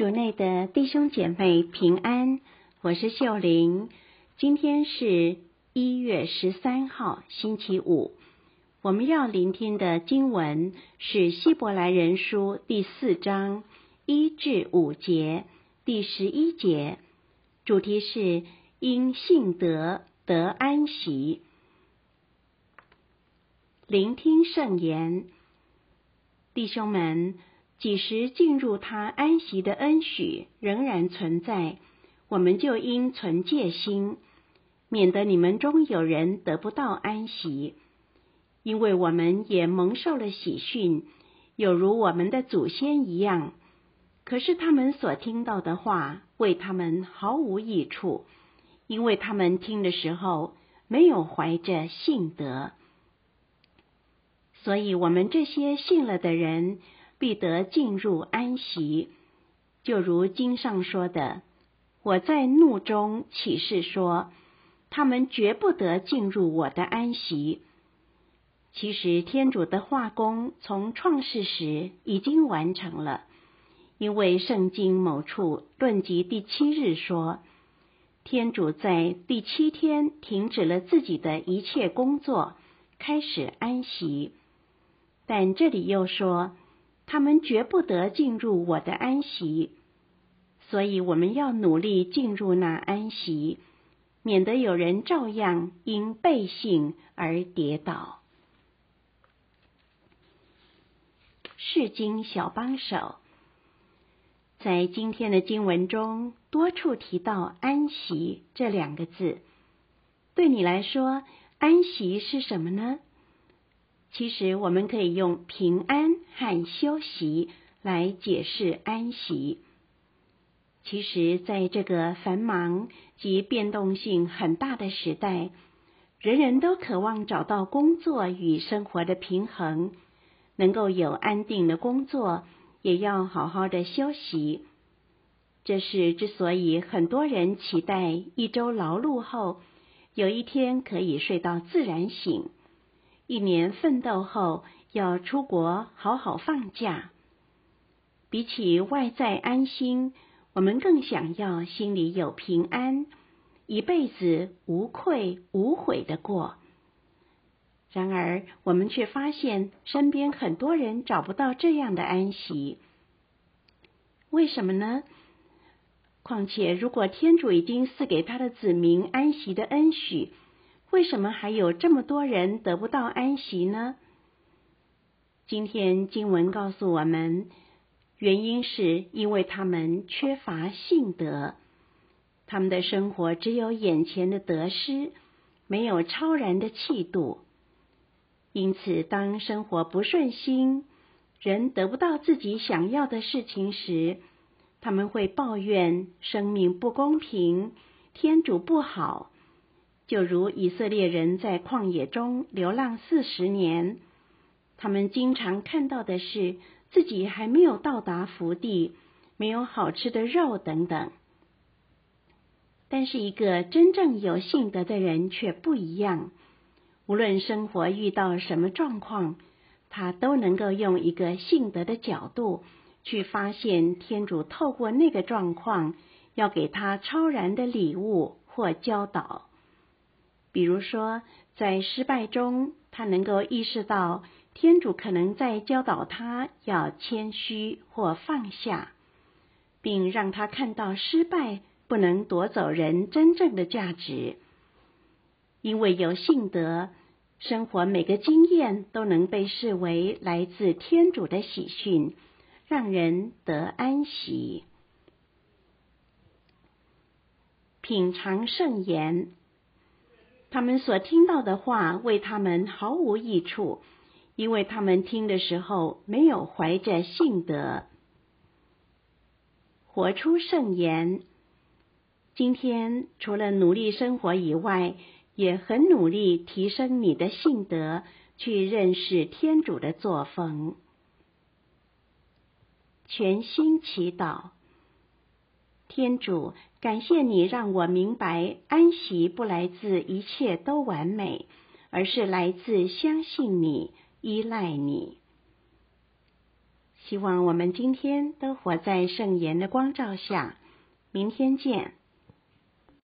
主内的弟兄姐妹平安，我是秀玲。今天是一月十三号，星期五。我们要聆听的经文是《希伯来人书》第四章一至五节，第十一节，主题是因信德得安息。聆听圣言，弟兄们。几时进入他安息的恩许仍然存在，我们就应存戒心，免得你们中有人得不到安息。因为我们也蒙受了喜讯，有如我们的祖先一样。可是他们所听到的话为他们毫无益处，因为他们听的时候没有怀着信德。所以，我们这些信了的人。必得进入安息，就如经上说的：“我在怒中起誓说，他们绝不得进入我的安息。”其实天主的化工从创世时已经完成了，因为圣经某处论及第七日说，天主在第七天停止了自己的一切工作，开始安息。但这里又说。他们绝不得进入我的安息，所以我们要努力进入那安息，免得有人照样因背信而跌倒。世经小帮手，在今天的经文中多处提到“安息”这两个字。对你来说，安息是什么呢？其实，我们可以用平安和休息来解释安息。其实，在这个繁忙及变动性很大的时代，人人都渴望找到工作与生活的平衡，能够有安定的工作，也要好好的休息。这是之所以很多人期待一周劳碌后，有一天可以睡到自然醒。一年奋斗后，要出国好好放假。比起外在安心，我们更想要心里有平安，一辈子无愧无悔的过。然而，我们却发现身边很多人找不到这样的安息。为什么呢？况且，如果天主已经赐给他的子民安息的恩许，为什么还有这么多人得不到安息呢？今天经文告诉我们，原因是因为他们缺乏信德，他们的生活只有眼前的得失，没有超然的气度。因此，当生活不顺心，人得不到自己想要的事情时，他们会抱怨生命不公平，天主不好。就如以色列人在旷野中流浪四十年，他们经常看到的是自己还没有到达福地，没有好吃的肉等等。但是一个真正有信德的人却不一样，无论生活遇到什么状况，他都能够用一个信德的角度去发现天主透过那个状况要给他超然的礼物或教导。比如说，在失败中，他能够意识到天主可能在教导他要谦虚或放下，并让他看到失败不能夺走人真正的价值。因为有信德，生活每个经验都能被视为来自天主的喜讯，让人得安息。品尝圣言。他们所听到的话为他们毫无益处，因为他们听的时候没有怀着信德，活出圣言。今天除了努力生活以外，也很努力提升你的信德，去认识天主的作风。全心祈祷。天主，感谢你让我明白，安息不来自一切都完美，而是来自相信你、依赖你。希望我们今天都活在圣言的光照下。明天见。